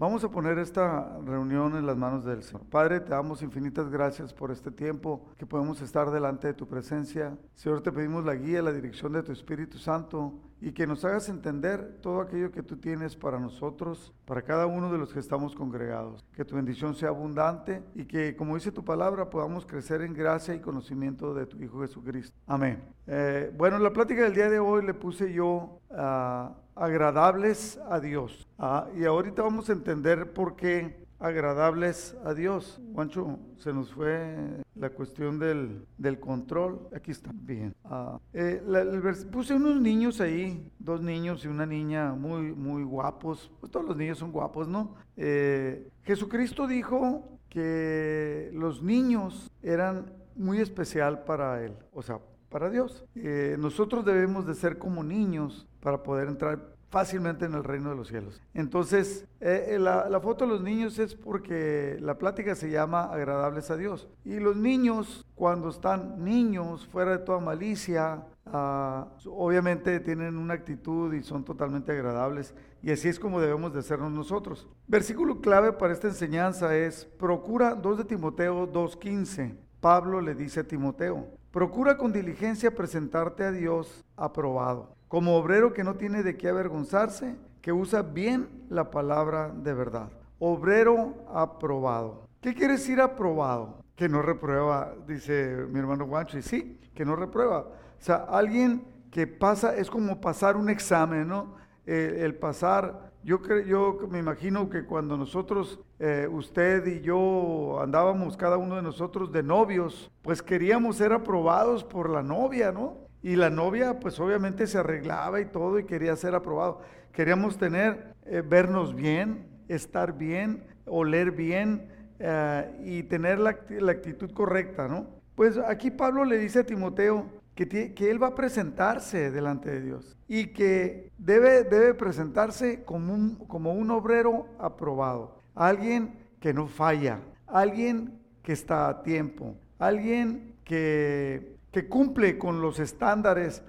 Vamos a poner esta reunión en las manos del Señor. Padre, te damos infinitas gracias por este tiempo que podemos estar delante de tu presencia. Señor, te pedimos la guía, la dirección de tu Espíritu Santo y que nos hagas entender todo aquello que tú tienes para nosotros, para cada uno de los que estamos congregados. Que tu bendición sea abundante y que, como dice tu palabra, podamos crecer en gracia y conocimiento de tu Hijo Jesucristo. Amén. Eh, bueno, la plática del día de hoy le puse yo a agradables a Dios. Ah, y ahorita vamos a entender por qué agradables a Dios. Juancho, se nos fue la cuestión del, del control. Aquí está, bien. Ah, eh, puse unos niños ahí, dos niños y una niña muy, muy guapos. Pues todos los niños son guapos, ¿no? Eh, Jesucristo dijo que los niños eran muy especial para él, o sea, para Dios. Eh, nosotros debemos de ser como niños para poder entrar fácilmente en el reino de los cielos. Entonces, eh, eh, la, foto de los niños es porque la plática se llama agradables a Dios. Y los niños, cuando están niños, fuera de toda malicia, ah, obviamente tienen una actitud y son totalmente agradables. Y así es como debemos de sernos nosotros. Versículo clave para esta enseñanza es, procura 2 de Timoteo 2.15. Pablo le dice a Timoteo, procura con diligencia presentarte a Dios aprobado como obrero que no tiene de qué avergonzarse, que usa bien la palabra de verdad. Obrero aprobado. ¿Qué quiere decir aprobado? Que no reprueba, dice mi hermano Guancho, y sí, que no reprueba. O sea, alguien que pasa, es como pasar un examen, ¿no? el pasar, yo, yo me imagino que cuando nosotros, eh, usted y yo andábamos, cada uno de nosotros de novios, pues queríamos ser aprobados por la novia, ¿no? Y la novia, pues obviamente se arreglaba y todo y quería ser aprobado. Queríamos tener, eh, vernos bien, estar bien, oler bien eh, y tener la, actitud correcta, ¿no? Pues aquí Pablo le dice a Timoteo que, que, él va a presentarse delante de Dios y que debe, debe presentarse como un, como un obrero aprobado, alguien que no falla, alguien que está a tiempo, alguien que que cumple con los estándares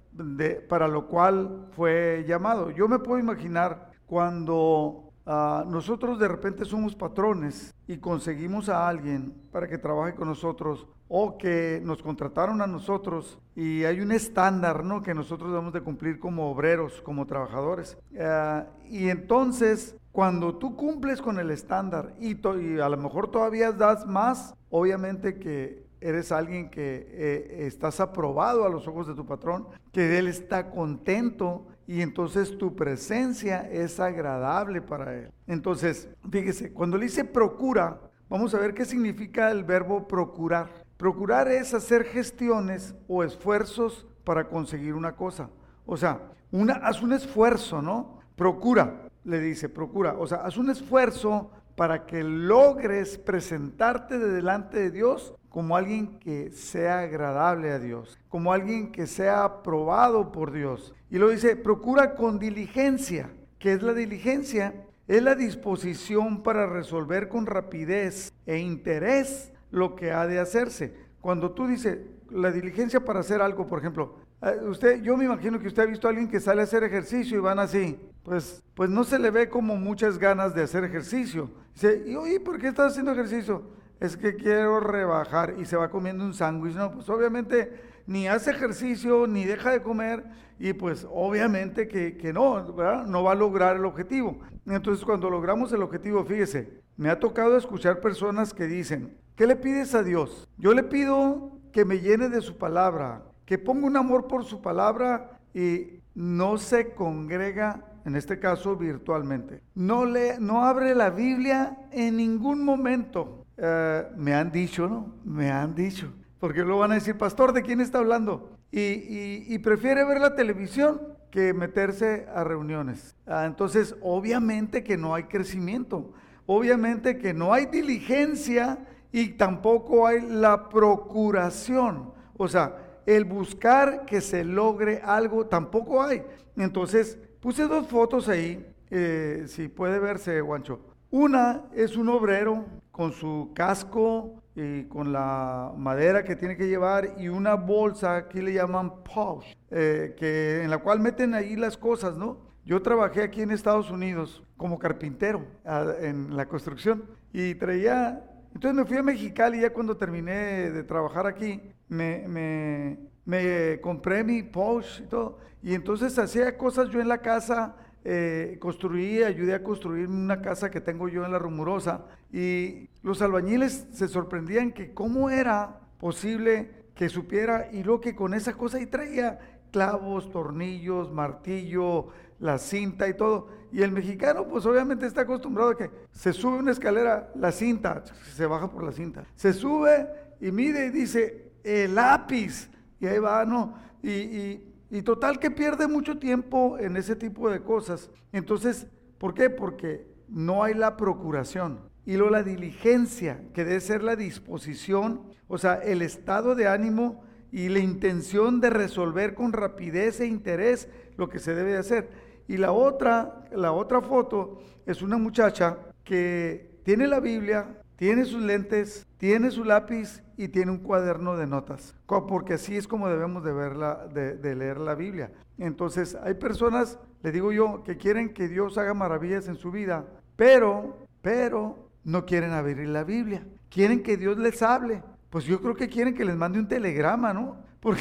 para lo cual fue llamado. Yo me puedo imaginar cuando ah, nosotros de repente somos patrones y conseguimos a alguien para que trabaje con nosotros o que nos contrataron a nosotros y hay un estándar ¿no? que nosotros debemos de cumplir como obreros, como trabajadores. Ah, y entonces, cuando tú cumples con el estándar y, y a lo mejor todavía das más, obviamente que eres alguien que eh, estás aprobado a los ojos de tu patrón, que él está contento y entonces tu presencia es agradable para él. Entonces, fíjese, cuando le dice procura, vamos a ver qué significa el verbo procurar. Procurar es hacer gestiones o esfuerzos para conseguir una cosa. O sea, una, haz un esfuerzo, ¿no? Procura, le dice, procura. O sea, haz un esfuerzo para que logres presentarte de delante de Dios como alguien que sea agradable a Dios, como alguien que sea aprobado por Dios. Y lo dice, procura con diligencia. ¿Qué es la diligencia? Es la disposición para resolver con rapidez e interés lo que ha de hacerse. Cuando tú dices la diligencia para hacer algo, por ejemplo, eh, usted, yo me imagino que usted ha visto a alguien que sale a hacer ejercicio y van así, pues, pues no se le ve como muchas ganas de hacer ejercicio. Dice, y oye, ¿por qué estás haciendo ejercicio? Es que quiero rebajar y se va comiendo un sándwich. No, pues obviamente ni hace ejercicio ni deja de comer y pues obviamente que, que no, ¿verdad? no va a lograr el objetivo. Entonces cuando logramos el objetivo, fíjese, me ha tocado escuchar personas que dicen, ¿qué le pides a Dios? Yo le pido que me llene de su palabra, que ponga un amor por su palabra y no se congrega, en este caso virtualmente. No, le, no abre la Biblia en ningún momento. Eh, me han dicho, ¿no? Me han dicho. Porque luego van a decir, pastor, ¿de quién está hablando? Y, prefiere ver la televisión que meterse a reuniones. Ah, entonces, obviamente que no hay crecimiento. Obviamente que no hay diligencia y tampoco hay la procuración. O sea, el buscar que se logre algo tampoco hay. Entonces, puse dos fotos ahí, eh, si puede verse, Guancho. Una es un obrero con su casco y con la madera que tiene que llevar y una bolsa, aquí le llaman pouch, eh, que, en la cual meten ahí las cosas, ¿no? Yo trabajé aquí en Estados Unidos como carpintero en la construcción y traía, entonces me fui a Mexicali ya cuando terminé de trabajar aquí, me, me, me compré mi Porsche y todo, y entonces hacía cosas yo en la casa, eh, construí, ayudé a construir una casa que tengo yo en la Rumurosa y los albañiles se sorprendían que cómo era posible que supiera y lo que con esa cosa y traía clavos, tornillos, martillo, la cinta y todo. Y el mexicano pues obviamente está acostumbrado a que se sube una escalera, la cinta, se baja por la cinta, se sube y mide y dice el lápiz y ahí va, ¿no? y total que pierde mucho tiempo en ese tipo de cosas. Entonces, ¿por qué? Porque no hay la procuración. Y luego la diligencia, que debe ser la disposición, o sea, el estado de ánimo y la intención de resolver con rapidez e interés lo que se debe hacer. Y la otra, la otra foto es una muchacha que tiene la Biblia, tiene sus lentes, tiene su lápiz y tiene un cuaderno de notas, porque así es como debemos de, de, leer la Biblia. Entonces, hay personas, le digo yo, que quieren que Dios haga maravillas en su vida, pero, pero, no quieren abrir la Biblia. Quieren que Dios les hable. Pues yo creo que quieren que les mande un telegrama, ¿no? ¿Por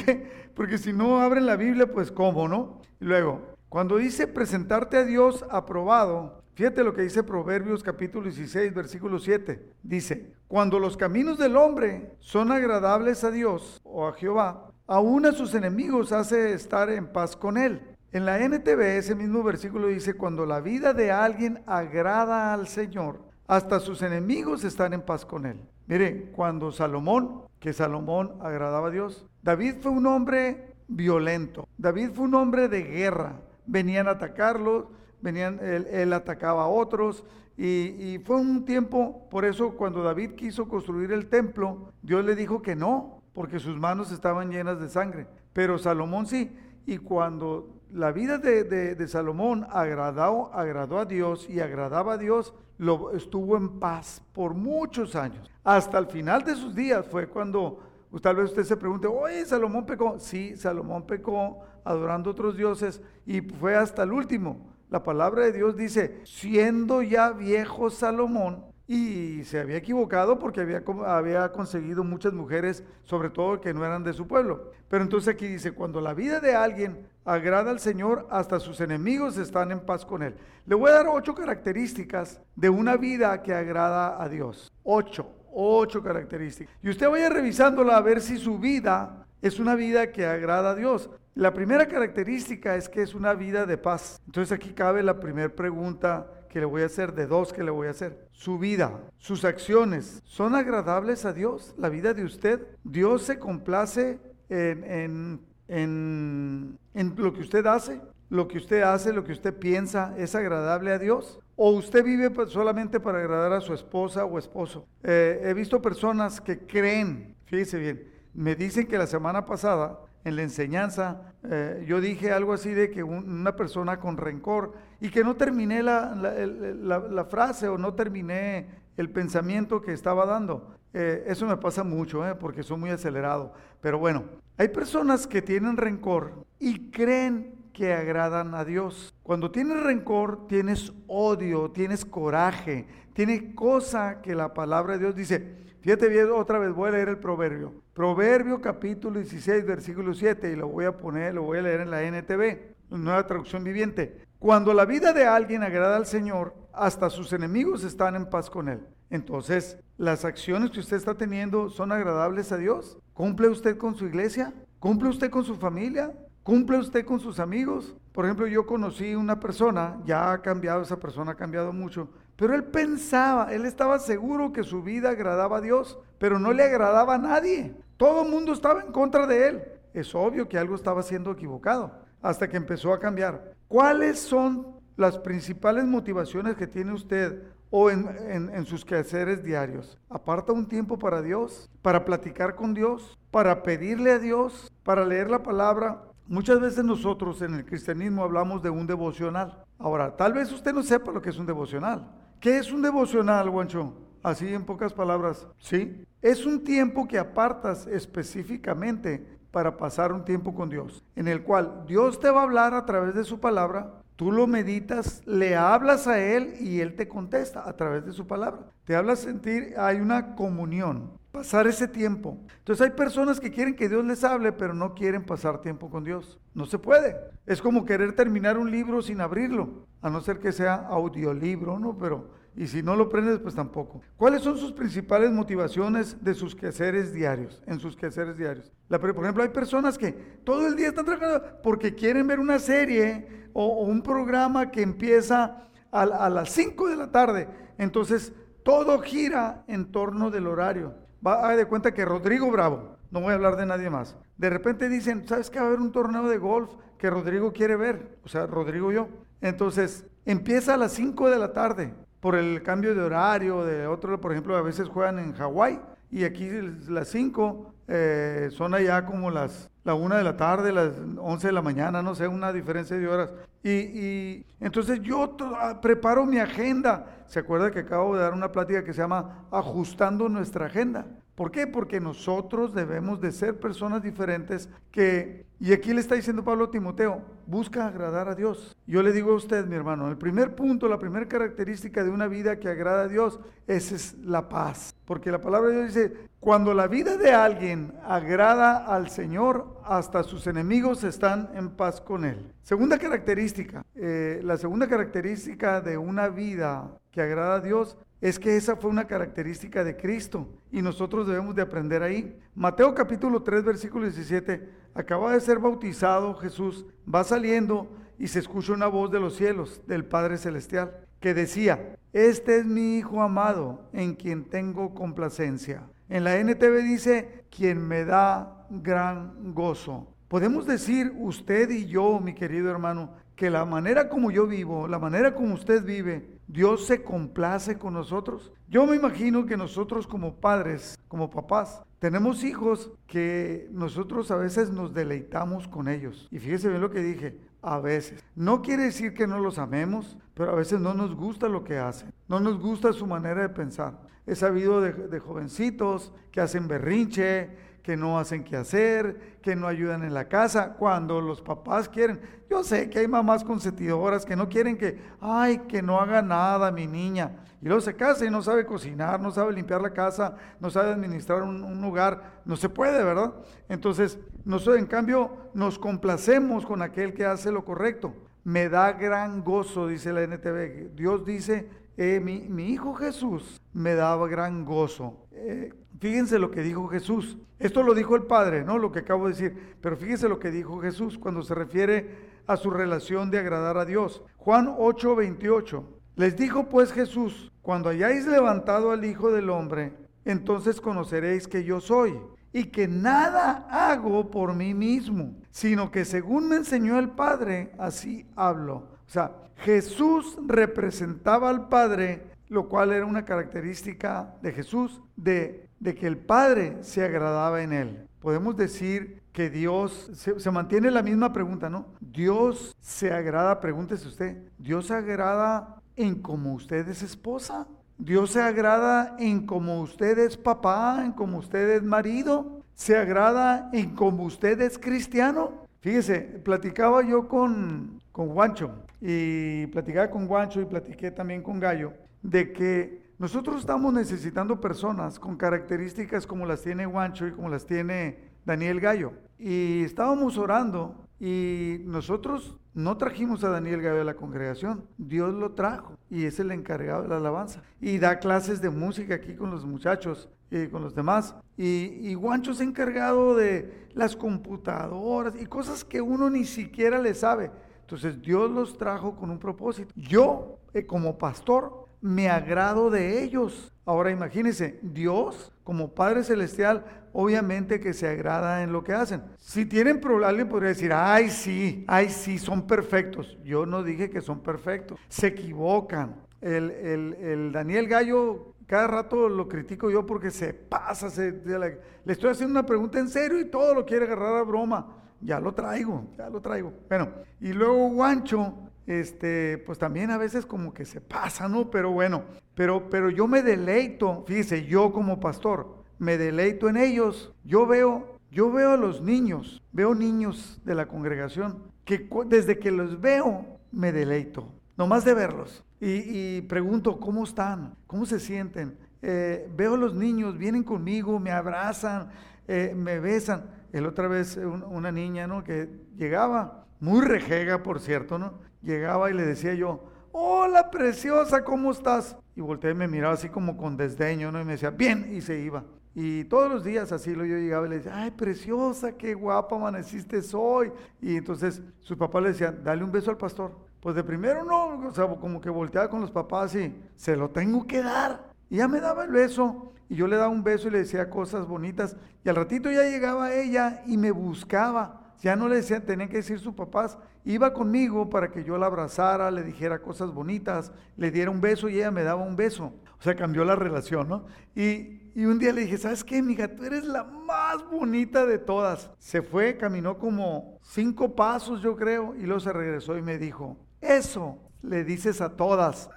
Porque si no abren la Biblia, pues cómo, ¿no? Luego, cuando dice presentarte a Dios aprobado, Fíjate lo que dice Proverbios capítulo 16, versículo 7. Dice, cuando los caminos del hombre son agradables a Dios o a Jehová, aún a sus enemigos hace estar en paz con él. En la NTV ese mismo versículo dice, cuando la vida de alguien agrada al Señor, hasta sus enemigos están en paz con él. Mire, cuando Salomón, que Salomón agradaba a Dios, David fue un hombre violento, David fue un hombre de guerra, venían a atacarlo, venían, él, atacaba a otros y, fue un tiempo, por eso cuando David quiso construir el templo, Dios le dijo que no, porque sus manos estaban llenas de sangre, pero Salomón sí, y cuando la vida de, Salomón agradó, agradó a Dios y agradaba a Dios, lo, estuvo en paz por muchos años. Hasta el final de sus días fue cuando tal vez usted se pregunte, oye, Salomón pecó. Sí, Salomón pecó adorando otros dioses y fue hasta el último. La palabra de Dios dice, siendo ya viejo Salomón, y se había equivocado porque había, había conseguido muchas mujeres, sobre todo que no eran de su pueblo. Pero entonces aquí dice, cuando la vida de alguien agrada al Señor, hasta sus enemigos están en paz con Él. Le voy a dar ocho características de una vida que agrada a Dios. Ocho, ocho características. Y usted vaya revisándola a ver si su vida es una vida que agrada a Dios. La primera característica es que es una vida de paz. Entonces aquí cabe la primera pregunta que le voy a hacer, de dos que le voy a hacer. Su vida, sus acciones, ¿son agradables a Dios? ¿La vida de usted? ¿Dios se complace en, en, en, lo que usted hace? ¿Lo que usted hace, lo que usted piensa es agradable a Dios? ¿O usted vive solamente para agradar a su esposa o esposo? Eh, he visto personas que creen, fíjese bien, me dicen que la semana pasada en la enseñanza, eh, yo dije algo así de que una persona con rencor y que no terminé la, frase o no terminé el pensamiento que estaba dando. Eh, eso me pasa mucho, eh, porque soy muy acelerado. Pero bueno, hay personas que tienen rencor y creen que agradan a Dios. Cuando tienes rencor, tienes odio, tienes coraje, tienes cosa que la palabra de Dios dice. Fíjate bien, otra vez voy a leer el proverbio. Proverbio capítulo 16, versículo 7, y lo voy a poner, lo voy a leer en la NTV, nueva traducción viviente. Cuando la vida de alguien agrada al Señor, hasta sus enemigos están en paz con Él. Entonces, ¿las acciones que usted está teniendo son agradables a Dios? ¿Cumple usted con su iglesia? ¿Cumple usted con su familia? ¿Cumple usted con sus amigos? Por ejemplo, yo conocí una persona, ya ha cambiado, esa persona ha cambiado mucho, pero él pensaba, él estaba seguro que su vida agradaba a Dios, pero no le agradaba a nadie. Todo el mundo estaba en contra de él. Es obvio que algo estaba siendo equivocado, hasta que empezó a cambiar. ¿Cuáles son las principales motivaciones que tiene usted o en, en, sus quehaceres diarios. Aparta un tiempo para Dios, para platicar con Dios, para pedirle a Dios, para leer la palabra. Muchas veces nosotros en el cristianismo hablamos de un devocional. Ahora, tal vez usted no sepa lo que es un devocional. ¿Qué es un devocional, Guancho? Así en pocas palabras, ¿sí? Es un tiempo que apartas específicamente para pasar un tiempo con Dios, en el cual Dios te va a hablar a través de su palabra, Tú lo meditas, le hablas a Él y Él te contesta a través de su palabra. Te habla sentir, hay una comunión, pasar ese tiempo. Entonces hay personas que quieren que Dios les hable, pero no quieren pasar tiempo con Dios. No se puede. Es como querer terminar un libro sin abrirlo, a no ser que sea audiolibro, ¿no? Pero y si no lo prendes, pues tampoco. ¿Cuáles son sus principales motivaciones de sus quehaceres diarios? En sus quehaceres diarios. por ejemplo, hay personas que todo el día están trabajando porque quieren ver una serie o, un programa que empieza a, a las 5 de la tarde. Entonces, todo gira en torno del horario. Va a de cuenta que Rodrigo Bravo, no voy a hablar de nadie más, de repente dicen, ¿sabes que va a haber un torneo de golf que Rodrigo quiere ver? O sea, Rodrigo y yo. Entonces, empieza a las 5 de la tarde por el cambio de horario, de otro, por ejemplo, a veces juegan en Hawái y aquí las 5 eh, son allá como las la 1 de la tarde, las 11 de la mañana, no sé, una diferencia de horas. Y, y entonces yo ah, preparo mi agenda. ¿Se acuerda que acabo de dar una plática que se llama Ajustando nuestra agenda? ¿Por qué? Porque nosotros debemos de ser personas diferentes que, y aquí le está diciendo Pablo a Timoteo, busca agradar a Dios. Yo le digo a usted, mi hermano, el primer punto, la primera característica de una vida que agrada a Dios, es la paz. Porque la palabra de Dios dice, cuando la vida de alguien agrada al Señor, hasta sus enemigos están en paz con Él. Segunda característica, eh, la segunda característica de una vida que agrada a Dios es que esa fue una característica de Cristo y nosotros debemos de aprender ahí. Mateo capítulo 3 versículo 17, acaba de ser bautizado Jesús, va saliendo y se escucha una voz de los cielos del Padre Celestial que decía, este es mi Hijo amado en quien tengo complacencia. En la NTV dice, quien me da gran gozo. Podemos decir usted y yo, mi querido hermano, que la manera como yo vivo, la manera como usted vive, Dios se complace con nosotros. Yo me imagino que nosotros como padres, como papás, tenemos hijos que nosotros a veces nos deleitamos con ellos. Y fíjese bien lo que dije, a veces. No quiere decir que no los amemos, pero a veces no nos gusta lo que hacen. No nos gusta su manera de pensar. He sabido de, de jovencitos que hacen berrinche, que no hacen qué hacer, que no ayudan en la casa, cuando los papás quieren. Yo sé que hay mamás consentidoras que no quieren que, ay, que no haga nada mi niña. Y luego se casa y no sabe cocinar, no sabe limpiar la casa, no sabe administrar un, lugar. No se puede, ¿verdad? Entonces, nosotros en cambio nos complacemos con aquel que hace lo correcto. Me da gran gozo, dice la NTV. Dios dice, eh, mi, hijo Jesús me daba gran gozo. Eh, Fíjense lo que dijo Jesús. Esto lo dijo el Padre, ¿no? Lo que acabo de decir. Pero fíjense lo que dijo Jesús cuando se refiere a su relación de agradar a Dios. Juan 8, 28. Les dijo pues Jesús, cuando hayáis levantado al Hijo del Hombre, entonces conoceréis que yo soy y que nada hago por mí mismo, sino que según me enseñó el Padre, así hablo. O sea, Jesús representaba al Padre, lo cual era una característica de Jesús, de de que el Padre se agradaba en él. Podemos decir que Dios, se, mantiene la misma pregunta, ¿no? Dios se agrada, pregúntese usted, ¿Dios se agrada en como usted es esposa? ¿Dios se agrada en como usted es papá, en como usted es marido? ¿Se agrada en como usted es cristiano? Fíjese, platicaba yo con, con Guancho y platicaba con Guancho y platiqué también con Gallo de que nosotros estamos necesitando personas con características como las tiene Guancho y como las tiene Daniel Gallo. Y estábamos orando y nosotros no trajimos a Daniel Gallo a la congregación, Dios lo trajo y es el encargado de la alabanza. Y da clases de música aquí con los muchachos y con los demás. Y, y Guancho es encargado de las computadoras y cosas que uno ni siquiera le sabe. Entonces Dios los trajo con un propósito. Yo, eh, como pastor, me agrado de ellos. Ahora imagínense, Dios como Padre Celestial, obviamente que se agrada en lo que hacen. Si tienen problemas, alguien podría decir, ay sí, ay sí, son perfectos. Yo no dije que son perfectos, se equivocan. El, el, Daniel Gallo, cada rato lo critico yo porque se pasa, le estoy haciendo una pregunta en serio y todo lo quiere agarrar a broma. Ya lo traigo, ya lo traigo. Bueno, y luego Guancho, este, pues también a veces como que se pasa, ¿no? Pero bueno, pero, pero yo me deleito, fíjese, yo como pastor, me deleito en ellos. Yo veo, yo veo a los niños, veo niños de la congregación que desde que los veo me deleito, nomás de verlos. Y, pregunto, ¿cómo están? ¿Cómo se sienten? Eh, veo a los niños, vienen conmigo, me abrazan, eh, me besan. El otra vez una niña, ¿no? Que llegaba, muy rejega, por cierto, ¿no? Llegaba y le decía yo, hola preciosa, ¿cómo estás? Y volteé y me miraba así como con desdeño, ¿no? Y me decía, bien, y se iba. Y todos los días así yo llegaba y le decía, ay, preciosa, qué guapa amaneciste hoy. Y entonces su papá le decía, dale un beso al pastor. Pues de primero no, o sea, como que volteaba con los papás y se lo tengo que dar. Y ya me daba el beso y yo le daba un beso y le decía cosas bonitas. Y al ratito ya llegaba ella y me buscaba. Ya no le decían, tenían que decir sus papás, iba conmigo para que yo la abrazara, le dijera cosas bonitas, le diera un beso y ella me daba un beso. O sea, cambió la relación, ¿no? Y, un día le dije, ¿sabes qué, mija? Tú eres la más bonita de todas. Se fue, caminó como cinco pasos, yo creo, y luego se regresó y me dijo, eso le dices a todas.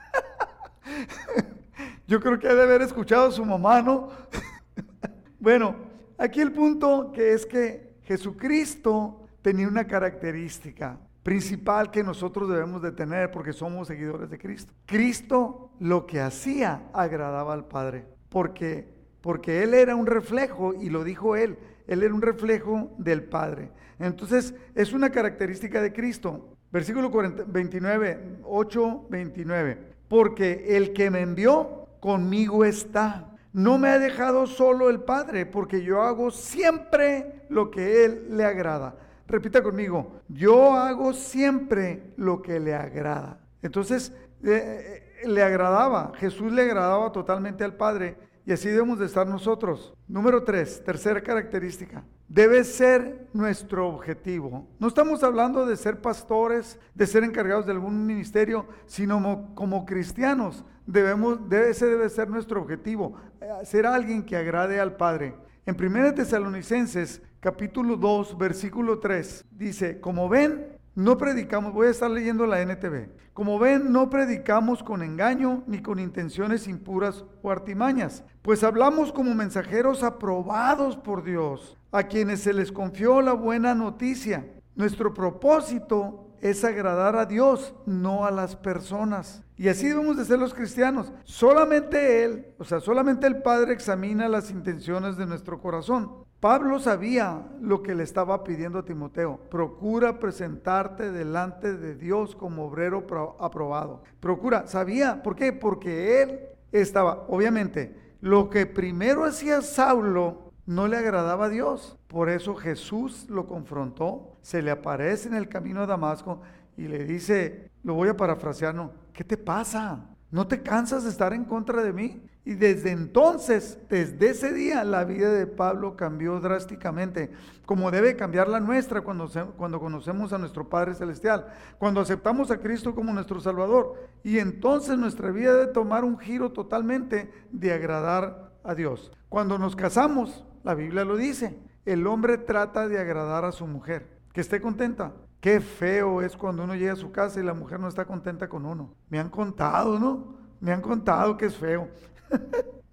yo creo que ha de haber escuchado a su mamá, ¿no? bueno, aquí el punto que es que Jesucristo tenía una característica principal que nosotros debemos de tener porque somos seguidores de Cristo. Cristo lo que hacía agradaba al Padre, porque porque él era un reflejo y lo dijo él, él era un reflejo del Padre. Entonces, es una característica de Cristo. Versículo 29, 8, 29. Porque el que me envió conmigo está no me ha dejado solo el Padre, porque yo hago siempre lo que Él le agrada. Repita conmigo, yo hago siempre lo que le agrada. Entonces, eh, eh, le agradaba, Jesús le agradaba totalmente al Padre y así debemos de estar nosotros. Número tres, tercera característica. Debe ser nuestro objetivo. No estamos hablando de ser pastores, de ser encargados de algún ministerio, sino como, cristianos. Debemos, ese debe ser nuestro objetivo, eh, ser alguien que agrade al Padre. En 1 Tesalonicenses capítulo 2, versículo 3, dice, como ven, no predicamos, voy a estar leyendo la NTV. Como ven, no predicamos con engaño ni con intenciones impuras o artimañas, pues hablamos como mensajeros aprobados por Dios, a quienes se les confió la buena noticia. Nuestro propósito es agradar a Dios, no a las personas. Y así debemos de ser los cristianos. Solamente Él, o sea, solamente el Padre examina las intenciones de nuestro corazón. Pablo sabía lo que le estaba pidiendo a Timoteo. Procura presentarte delante de Dios como obrero aprobado. Procura, sabía, ¿por qué? Porque él estaba, obviamente, lo que primero hacía Saulo no le agradaba a Dios. Por eso Jesús lo confrontó, se le aparece en el camino a Damasco y le dice, lo voy a parafrasear, no, ¿qué te pasa? ¿No te cansas de estar en contra de mí? Y desde entonces, desde ese día, la vida de Pablo cambió drásticamente, como debe cambiar la nuestra cuando, cuando conocemos a nuestro Padre Celestial, cuando aceptamos a Cristo como nuestro Salvador. Y entonces nuestra vida debe tomar un giro totalmente de agradar a Dios. Cuando nos casamos, la Biblia lo dice, el hombre trata de agradar a su mujer, que esté contenta. Qué feo es cuando uno llega a su casa y la mujer no está contenta con uno. Me han contado, ¿no? Me han contado que es feo.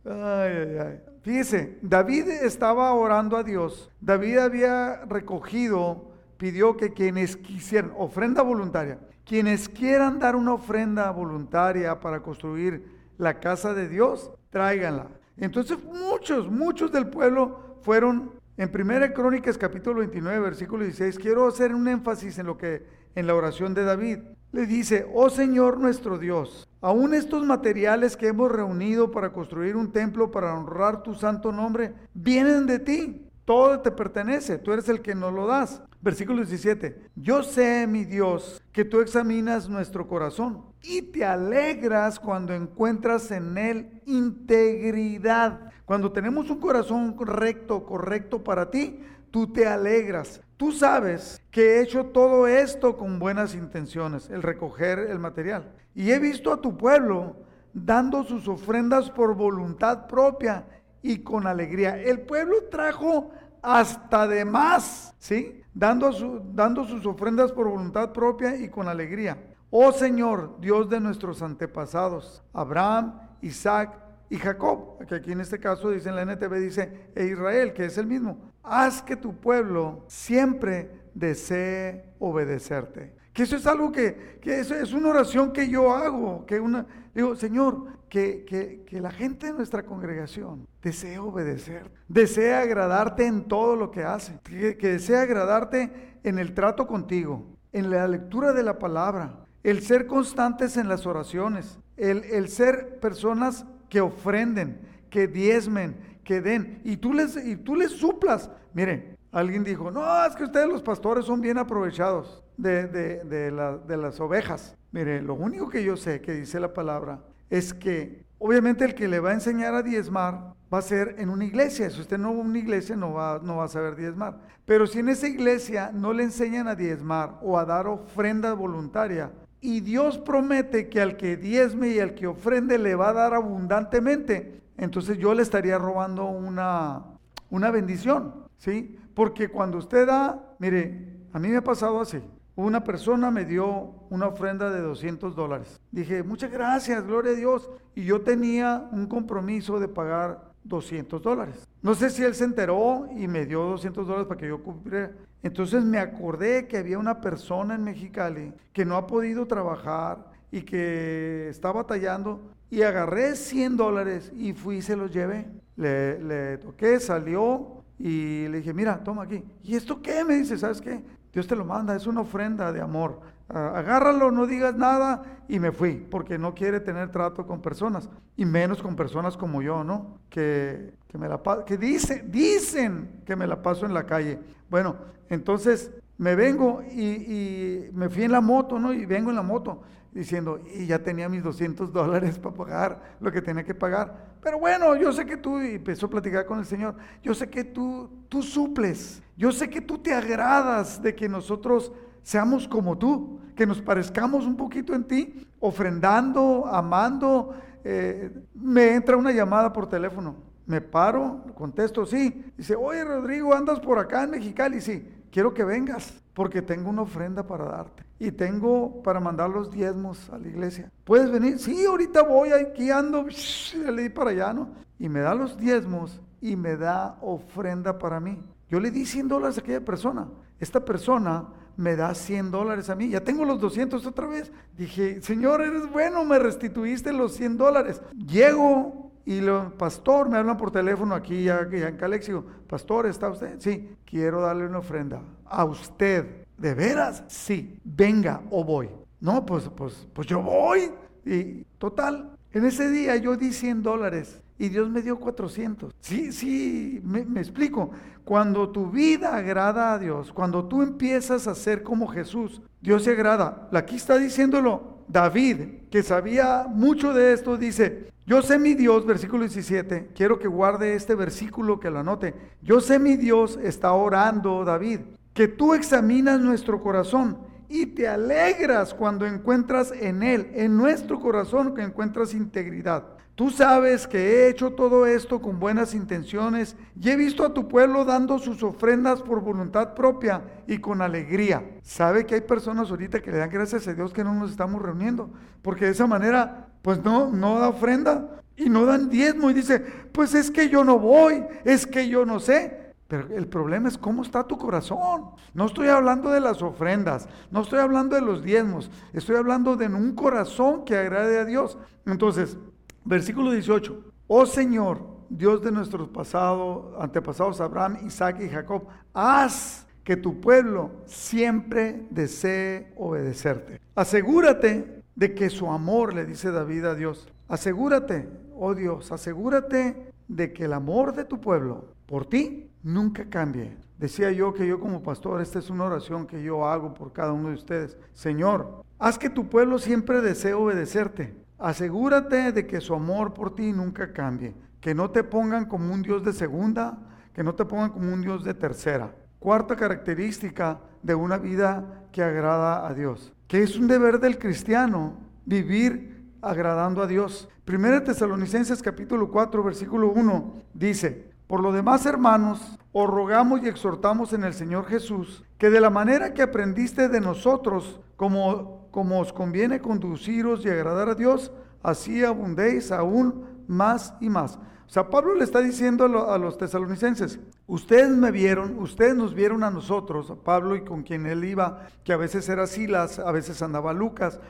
Ay, ay, ay. Fíjese, David estaba orando a Dios. David había recogido, pidió que quienes quisieran, ofrenda voluntaria, quienes quieran dar una ofrenda voluntaria para construir la casa de Dios, tráiganla. Entonces muchos, muchos del pueblo fueron en Primera Crónicas capítulo 29, versículo 16, quiero hacer un énfasis en lo que en la oración de David. Le dice, "Oh Señor nuestro Dios, aún estos materiales que hemos reunido para construir un templo para honrar tu santo nombre vienen de ti. Todo te pertenece, tú eres el que nos lo das." Versículo 17. Yo sé, mi Dios, que tú examinas nuestro corazón y te alegras cuando encuentras en él integridad cuando tenemos un corazón recto, correcto para ti, tú te alegras. Tú sabes que he hecho todo esto con buenas intenciones, el recoger el material. Y he visto a tu pueblo dando sus ofrendas por voluntad propia y con alegría. El pueblo trajo hasta de más, ¿sí? Dando, dando sus ofrendas por voluntad propia y con alegría. Oh Señor, Dios de nuestros antepasados, Abraham, Isaac y Jacob, que aquí en este caso dice en la NTV, dice, e Israel, que es el mismo, haz que tu pueblo siempre desee obedecerte. Que eso es algo que, que eso es una oración que yo hago, que una, digo, Señor, que, que, que la gente de nuestra congregación desee obedecer, desea agradarte en todo lo que hace, que, que desea agradarte en el trato contigo, en la lectura de la palabra, el ser constantes en las oraciones, el, el ser personas que ofrenden, que diezmen, que den, y tú les, y tú les suplas. Mire, alguien dijo, no, es que ustedes los pastores son bien aprovechados de, de, de, la, de las ovejas. Mire, lo único que yo sé que dice la palabra es que obviamente el que le va a enseñar a diezmar va a ser en una iglesia. Si usted no va a una iglesia, no va, no va a saber diezmar. Pero si en esa iglesia no le enseñan a diezmar o a dar ofrenda voluntaria, y Dios promete que al que diezme y al que ofrende le va a dar abundantemente, entonces yo le estaría robando una, una bendición, ¿sí? Porque cuando usted da, mire, a mí me ha pasado así. Una persona me dio una ofrenda de 200 dólares. Dije, muchas gracias, gloria a Dios. Y yo tenía un compromiso de pagar 200 dólares. No sé si él se enteró y me dio 200 dólares para que yo cumpliera. Entonces me acordé que había una persona en Mexicali que no ha podido trabajar y que está batallando y agarré 100 dólares y fui y se los llevé. Le, le toqué, salió y le dije, mira, toma aquí. ¿Y esto qué? Me dice, ¿sabes qué? Dios te lo manda, es una ofrenda de amor. Uh, agárralo, no digas nada y me fui, porque no quiere tener trato con personas, y menos con personas como yo, ¿no? Que, que me la que dicen, dicen que me la paso en la calle. Bueno, entonces me vengo y, y, me fui en la moto, ¿no? Y vengo en la moto diciendo, y ya tenía mis 200 dólares para pagar lo que tenía que pagar. Pero bueno, yo sé que tú, y empezó a platicar con el Señor, yo sé que tú, tú suples, yo sé que tú te agradas de que nosotros seamos como tú, que nos parezcamos un poquito en ti, ofrendando, amando. Eh, me entra una llamada por teléfono, me paro, contesto, sí. Dice, oye Rodrigo, andas por acá en Mexicali, sí, quiero que vengas, porque tengo una ofrenda para darte. Y tengo para mandar los diezmos a la iglesia. ¿Puedes venir? Sí, ahorita voy, aquí ando, le di para allá, ¿no? Y me da los diezmos y me da ofrenda para mí. Yo le di 100 dólares a aquella persona. Esta persona me da 100 dólares a mí. Ya tengo los 200 otra vez. Dije, Señor, eres bueno, me restituiste los 100 dólares. Llego y el pastor me hablan por teléfono aquí ya, ya en Calexio. Pastor, ¿está usted? Sí, quiero darle una ofrenda a usted. ¿De veras? Sí, venga o voy. No, pues, pues, pues yo voy. Y total, en ese día yo di 100 dólares y Dios me dio 400. Sí, sí, me, explico. Cuando tu vida agrada a Dios, cuando tú empiezas a ser como Jesús, Dios se agrada. Aquí está diciéndolo David, que sabía mucho de esto, dice, yo sé mi Dios, versículo 17, quiero que guarde este versículo, que lo anote. Yo sé mi Dios, está orando David, que tú examinas nuestro corazón y te alegras cuando encuentras en él, en nuestro corazón, que encuentras integridad. Tú sabes que he hecho todo esto con buenas intenciones y he visto a tu pueblo dando sus ofrendas por voluntad propia y con alegría. Sabe que hay personas ahorita que le dan gracias a Dios que no nos estamos reuniendo, porque de esa manera pues no, no da ofrenda y no dan diezmo y dice, pues es que yo no voy, es que yo no sé. Pero el problema es cómo está tu corazón. No estoy hablando de las ofrendas, no estoy hablando de los diezmos, estoy hablando de un corazón que agrade a Dios. Entonces, Versículo 18. Oh Señor, Dios de nuestros pasados, antepasados Abraham, Isaac y Jacob, haz que tu pueblo siempre desee obedecerte. Asegúrate de que su amor, le dice David a Dios, asegúrate, oh Dios, asegúrate de que el amor de tu pueblo por ti nunca cambie. Decía yo que yo como pastor, esta es una oración que yo hago por cada uno de ustedes. Señor, haz que tu pueblo siempre desee obedecerte. Asegúrate de que su amor por ti nunca cambie, que no te pongan como un Dios de segunda, que no te pongan como un Dios de tercera. Cuarta característica de una vida que agrada a Dios, que es un deber del cristiano vivir agradando a Dios. Primera Tesalonicenses capítulo 4 versículo 1 dice, por lo demás hermanos, os rogamos y exhortamos en el Señor Jesús, que de la manera que aprendiste de nosotros, como como os conviene conduciros y agradar a Dios, así abundéis aún más y más. O sea, Pablo le está diciendo a los tesalonicenses, ustedes me vieron, ustedes nos vieron a nosotros, a Pablo y con quien él iba, que a veces era Silas, a veces andaba Lucas.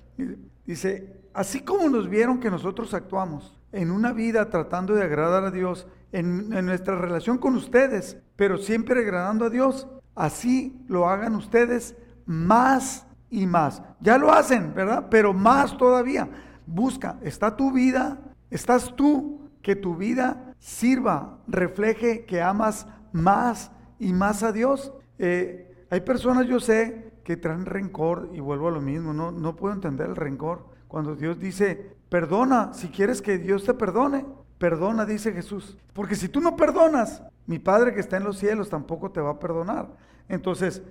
Dice, así como nos vieron que nosotros actuamos en una vida tratando de agradar a Dios, en, en nuestra relación con ustedes, pero siempre agradando a Dios, así lo hagan ustedes más y más. Ya lo hacen, ¿verdad? Pero más todavía. Busca, está tu vida, estás tú, que tu vida sirva, refleje que amas más y más a Dios. Eh, hay personas, yo sé, que traen rencor y vuelvo a lo mismo, no, no puedo entender el rencor. Cuando Dios dice, perdona, si quieres que Dios te perdone, perdona, dice Jesús. Porque si tú no perdonas, mi Padre que está en los cielos tampoco te va a perdonar. Entonces,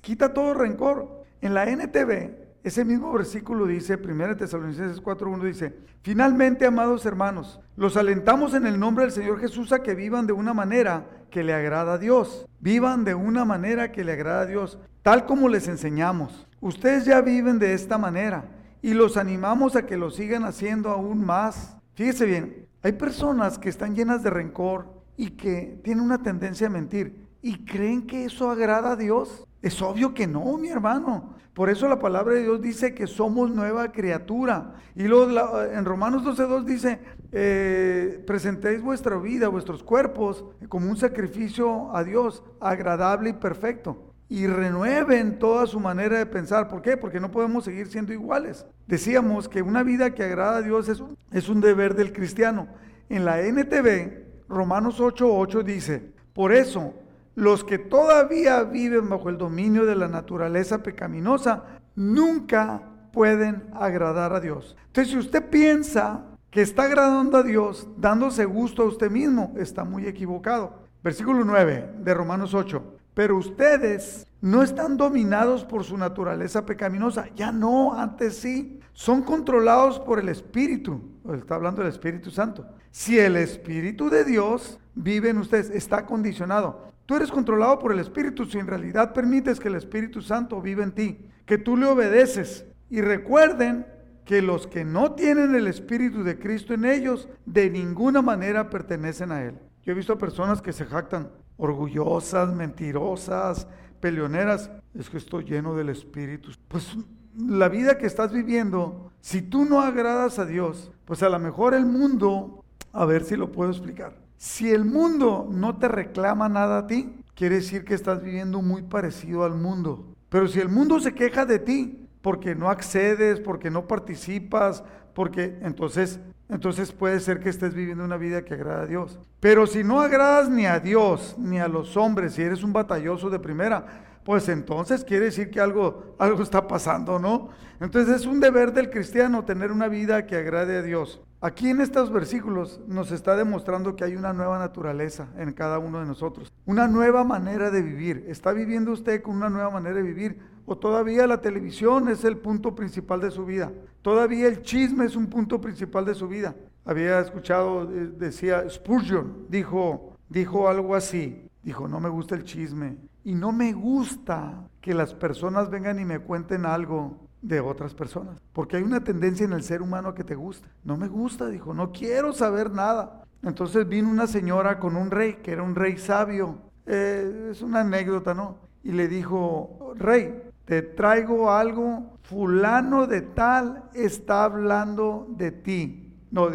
quita todo rencor. En la NTV, ese mismo versículo dice, 1 Tesalonicenses 4.1 dice, finalmente, amados hermanos, los alentamos en el nombre del Señor Jesús a que vivan de una manera que le agrada a Dios. Vivan de una manera que le agrada a Dios, tal como les enseñamos. Ustedes ya viven de esta manera y los animamos a que lo sigan haciendo aún más. Fíjese bien, hay personas que están llenas de rencor y que tienen una tendencia a mentir y creen que eso agrada a Dios. Es obvio que no, mi hermano. Por eso la palabra de Dios dice que somos nueva criatura. Y luego en Romanos 12.2 dice, eh, presentéis vuestra vida, vuestros cuerpos, como un sacrificio a Dios, agradable y perfecto. Y renueven toda su manera de pensar. ¿Por qué? Porque no podemos seguir siendo iguales. Decíamos que una vida que agrada a Dios es, es un deber del cristiano. En la NTV, Romanos 8.8 dice, por eso los que todavía viven bajo el dominio de la naturaleza pecaminosa nunca pueden agradar a Dios. Entonces, si usted piensa que está agradando a Dios, dándose gusto a usted mismo, está muy equivocado. Versículo 9 de Romanos 8. Pero ustedes no están dominados por su naturaleza pecaminosa, ya no, antes sí. Son controlados por el Espíritu. Está hablando del Espíritu Santo. Si el Espíritu de Dios vive en ustedes, está condicionado. Tú eres controlado por el Espíritu si en realidad permites que el Espíritu Santo viva en ti, que tú le obedeces. Y recuerden que los que no tienen el Espíritu de Cristo en ellos, de ninguna manera pertenecen a Él. Yo he visto personas que se jactan orgullosas, mentirosas, peleoneras. Es que estoy lleno del Espíritu. Pues la vida que estás viviendo, si tú no agradas a Dios, pues a lo mejor el mundo, a ver si lo puedo explicar si el mundo no te reclama nada a ti, quiere decir que estás viviendo muy parecido al mundo. Pero si el mundo se queja de ti porque no accedes, porque no participas, porque entonces entonces puede ser que estés viviendo una vida que agrada a Dios. Pero si no agradas ni a Dios ni a los hombres, si eres un batalloso de primera, pues entonces quiere decir que algo, algo está pasando, ¿no? Entonces es un deber del cristiano tener una vida que agrade a Dios. Aquí en estos versículos nos está demostrando que hay una nueva naturaleza en cada uno de nosotros, una nueva manera de vivir. ¿Está viviendo usted con una nueva manera de vivir? ¿O todavía la televisión es el punto principal de su vida? ¿Todavía el chisme es un punto principal de su vida? Había escuchado, eh, decía Spurgeon, dijo, dijo algo así, dijo, no me gusta el chisme y no me gusta que las personas vengan y me cuenten algo de otras personas. Porque hay una tendencia en el ser humano que te gusta. No me gusta, dijo, no quiero saber nada. Entonces vino una señora con un rey, que era un rey sabio. Eh, es una anécdota, ¿no? Y le dijo, rey, te traigo algo, fulano de tal está hablando de ti. No,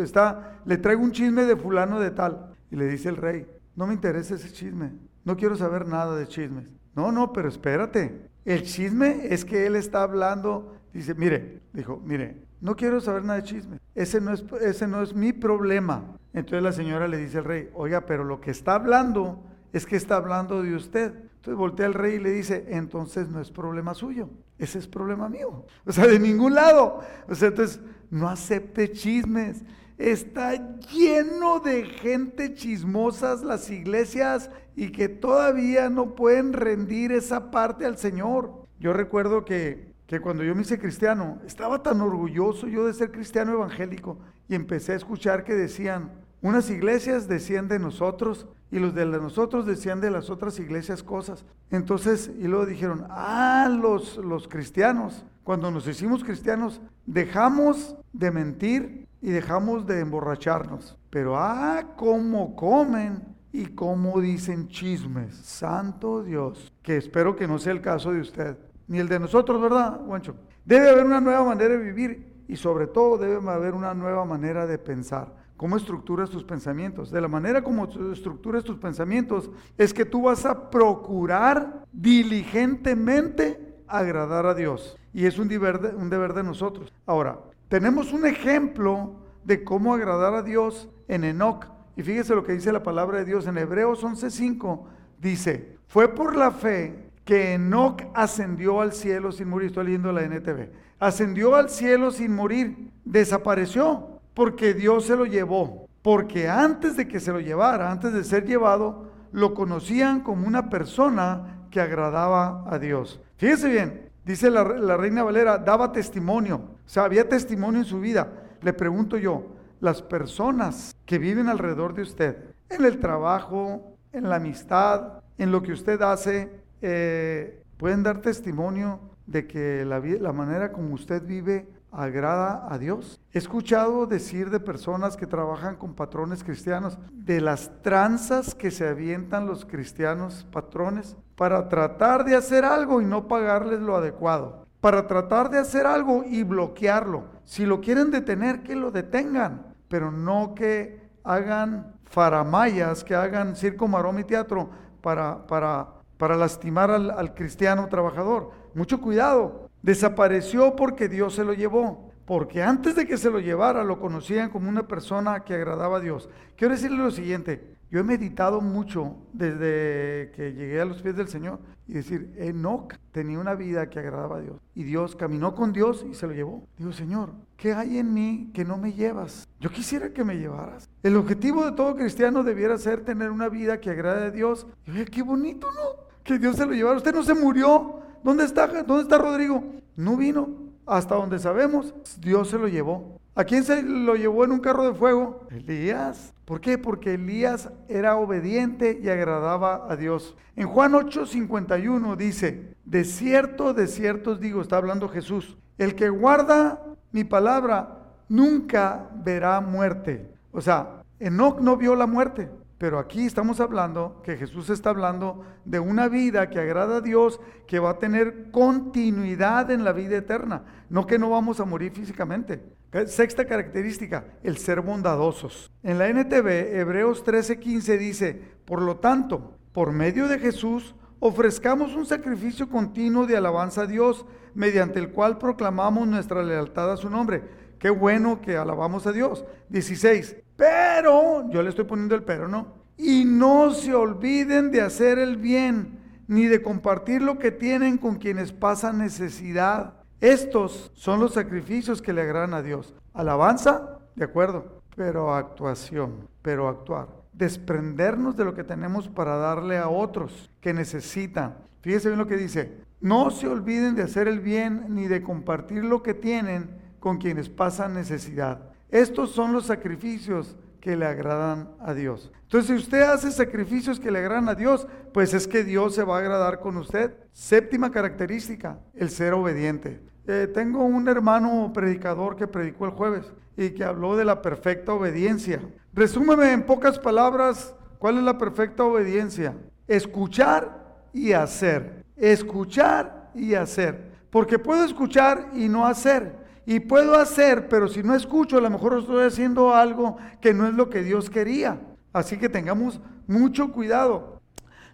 está, le traigo un chisme de fulano de tal. Y le dice el rey, no me interesa ese chisme, no quiero saber nada de chismes. No, no, pero espérate, el chisme es que él está hablando, dice, mire, dijo, mire, no quiero saber nada de chisme, ese no es, ese no es mi problema. Entonces la señora le dice al rey, oiga, pero lo que está hablando es que está hablando de usted. Entonces voltea al rey y le dice, entonces no es problema suyo, ese es problema mío. O sea, de ningún lado. O sea, entonces no acepte chismes. Está lleno de gente chismosas las iglesias y que todavía no pueden rendir esa parte al Señor. Yo recuerdo que, que cuando yo me hice cristiano, estaba tan orgulloso yo de ser cristiano evangélico y empecé a escuchar que decían, unas iglesias decían de nosotros y los de nosotros decían de las otras iglesias cosas. Entonces, y luego dijeron, ah, los, los cristianos, cuando nos hicimos cristianos, dejamos de mentir y dejamos de emborracharnos. Pero ah, cómo comen y cómo dicen chismes. Santo Dios, que espero que no sea el caso de usted, ni el de nosotros, ¿verdad, Guancho? Debe haber una nueva manera de vivir y sobre todo debe haber una nueva manera de pensar. ¿Cómo estructuras tus pensamientos? De la manera como estructuras tus pensamientos es que tú vas a procurar diligentemente agradar a Dios. Y es un deber de, un deber de nosotros. Ahora, tenemos un ejemplo de cómo agradar a Dios en Enoch. Y fíjese lo que dice la palabra de Dios en Hebreos 11:5. Dice, fue por la fe que Enoch ascendió al cielo sin morir. Estoy leyendo la NTV. Ascendió al cielo sin morir. Desapareció porque Dios se lo llevó. Porque antes de que se lo llevara, antes de ser llevado, lo conocían como una persona que agradaba a Dios. Fíjese bien, dice la, reina Valera, daba testimonio, o sea, había testimonio en su vida. Le pregunto yo, las personas que viven alrededor de usted, en el trabajo, en la amistad, en lo que usted hace, eh, pueden dar testimonio de que la, la manera como usted vive agrada a Dios. He escuchado decir de personas que trabajan con patrones cristianos, de las tranzas que se avientan los cristianos patrones para tratar de hacer algo y no pagarles lo adecuado, para tratar de hacer algo y bloquearlo. Si lo quieren detener, que lo detengan, pero no que hagan faramayas, que hagan circo, maroma y teatro para, para, para lastimar al, al cristiano trabajador. Mucho cuidado, Desapareció porque Dios se lo llevó. Porque antes de que se lo llevara lo conocían como una persona que agradaba a Dios. Quiero decirle lo siguiente. Yo he meditado mucho desde que llegué a los pies del Señor y decir, Enoch tenía una vida que agradaba a Dios. Y Dios caminó con Dios y se lo llevó. Digo, Señor, ¿qué hay en mí que no me llevas? Yo quisiera que me llevaras. El objetivo de todo cristiano debiera ser tener una vida que agrade a Dios. Y oye, qué bonito, ¿no? Que Dios se lo llevara. Usted no se murió. ¿Dónde está, ¿Dónde está Rodrigo? No vino. Hasta donde sabemos, Dios se lo llevó. ¿A quién se lo llevó en un carro de fuego? Elías. ¿Por qué? Porque Elías era obediente y agradaba a Dios. En Juan 8:51 dice, de cierto, de cierto os digo, está hablando Jesús, el que guarda mi palabra nunca verá muerte. O sea, Enoch no vio la muerte. Pero aquí estamos hablando que Jesús está hablando de una vida que agrada a Dios, que va a tener continuidad en la vida eterna, no que no vamos a morir físicamente. Sexta característica, el ser bondadosos. En la NTV, Hebreos 13:15 dice, por lo tanto, por medio de Jesús, ofrezcamos un sacrificio continuo de alabanza a Dios, mediante el cual proclamamos nuestra lealtad a su nombre. Qué bueno que alabamos a Dios. 16. Pero, yo le estoy poniendo el pero, ¿no? Y no se olviden de hacer el bien, ni de compartir lo que tienen con quienes pasan necesidad. Estos son los sacrificios que le agradan a Dios. Alabanza, de acuerdo, pero actuación, pero actuar. Desprendernos de lo que tenemos para darle a otros que necesitan. Fíjese bien lo que dice. No se olviden de hacer el bien ni de compartir lo que tienen con quienes pasan necesidad. Estos son los sacrificios que le agradan a Dios. Entonces, si usted hace sacrificios que le agradan a Dios, pues es que Dios se va a agradar con usted. Séptima característica, el ser obediente. Eh, tengo un hermano predicador que predicó el jueves y que habló de la perfecta obediencia. Resúmeme en pocas palabras cuál es la perfecta obediencia. Escuchar y hacer. Escuchar y hacer. Porque puedo escuchar y no hacer. Y puedo hacer, pero si no escucho, a lo mejor estoy haciendo algo que no es lo que Dios quería. Así que tengamos mucho cuidado.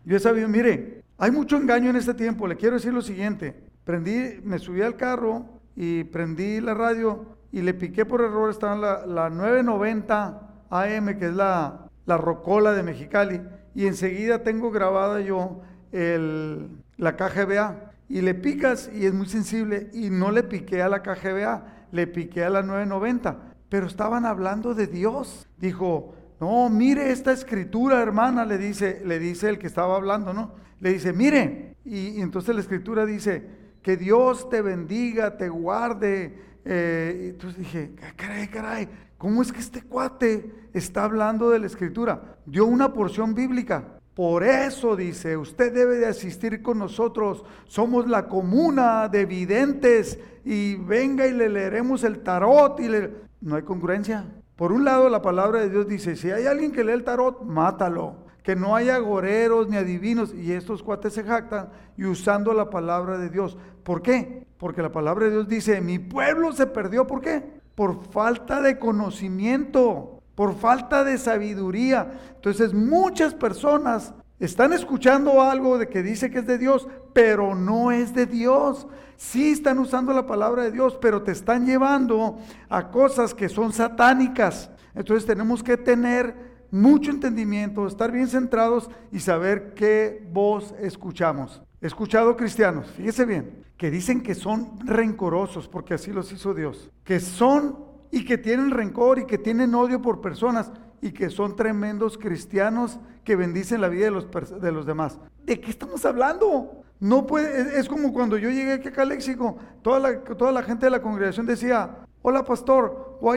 Yo he sabido, mire, hay mucho engaño en este tiempo. Le quiero decir lo siguiente. Prendí, me subí al carro y prendí la radio y le piqué por error, estaba la, la 990 AM, que es la, la rocola de Mexicali, y enseguida tengo grabada yo el, la KGBA y le picas y es muy sensible y no le piqué a la KGBA, le piqué a la 990, pero estaban hablando de Dios. Dijo, no, mire esta escritura, hermana, le dice, le dice el que estaba hablando, ¿no? Le dice, mire, y, entonces la escritura dice, que Dios te bendiga, te guarde. Eh, entonces dije, caray, caray, ¿cómo es que este cuate está hablando de la escritura? Dio una porción bíblica. Por eso dice, usted debe de asistir con nosotros. Somos la comuna de videntes y venga y le leeremos el tarot. Y le... no hay congruencia. Por un lado, la palabra de Dios dice, si hay alguien que lee el tarot, mátalo. Que no haya agoreros ni adivinos. Y estos cuates se jactan y usando la palabra de Dios. ¿Por qué? Porque la palabra de Dios dice, mi pueblo se perdió. ¿Por qué? Por falta de conocimiento, por falta de sabiduría. Entonces muchas personas están escuchando algo de que dice que es de Dios, pero no es de Dios. Sí están usando la palabra de Dios, pero te están llevando a cosas que son satánicas. Entonces tenemos que tener mucho entendimiento, estar bien centrados y saber qué voz escuchamos. He escuchado cristianos, fíjese bien, que dicen que son rencorosos porque así los hizo Dios, que son y que tienen rencor y que tienen odio por personas y que son tremendos cristianos que bendicen la vida de los, de los demás. ¿De qué estamos hablando? No puede, es, como cuando yo llegué aquí a Léxico, toda la, toda la gente de la congregación decía, hola pastor, what,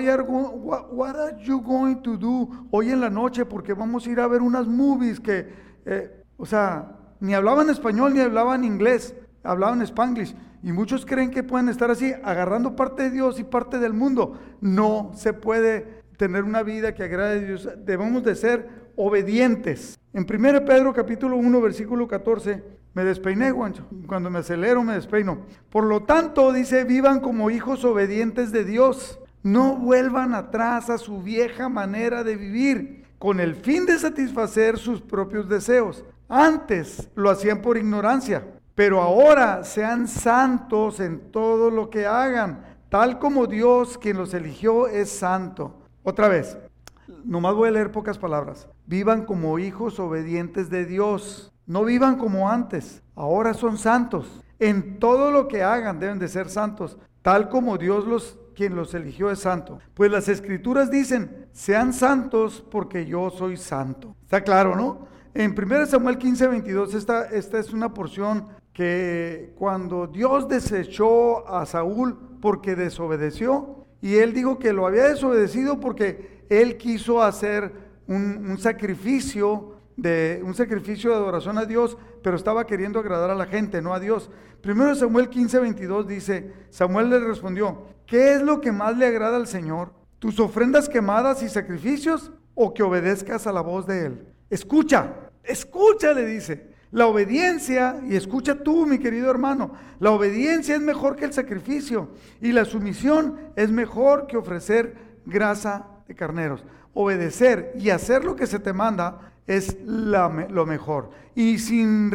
are you going to do hoy en la noche? Porque vamos a ir a ver unas movies que, eh, o sea, ni hablaban español ni hablaban inglés, hablaban spanglish. Y muchos creen que pueden estar así, agarrando parte de Dios y parte del mundo. No se puede tener una vida que agrade a Dios, debemos de ser obedientes. En 1 Pedro capítulo 1 versículo 14, me despeiné, Juancho. Cuando me acelero me despeino. Por lo tanto, dice, vivan como hijos obedientes de Dios. No vuelvan atrás a su vieja manera de vivir con el fin de satisfacer sus propios deseos. Antes lo hacían por ignorancia, pero ahora sean santos en todo lo que hagan, tal como Dios quien los eligió es santo. Otra vez, nomás voy a leer pocas palabras. Vivan como hijos obedientes de Dios. No vivan como antes. Ahora son santos. En todo lo que hagan deben de ser santos, tal como Dios los quien los eligió es santo. Pues las escrituras dicen, sean santos porque yo soy santo. Está claro, ¿no? En 1 Samuel 15, 22, esta, esta es una porción que cuando Dios desechó a Saúl porque desobedeció, y él dijo que lo había desobedecido porque él quiso hacer un, sacrificio de un sacrificio de adoración a Dios, pero estaba queriendo agradar a la gente, no a Dios. Primero Samuel 15, 22 dice, Samuel le respondió, ¿qué es lo que más le agrada al Señor? ¿Tus ofrendas quemadas y sacrificios o que obedezcas a la voz de Él? Escucha, escucha, le dice. La obediencia, y escucha tú, mi querido hermano, la obediencia es mejor que el sacrificio y la sumisión es mejor que ofrecer grasa de carneros. Obedecer y hacer lo que se te manda es lo mejor. Y sin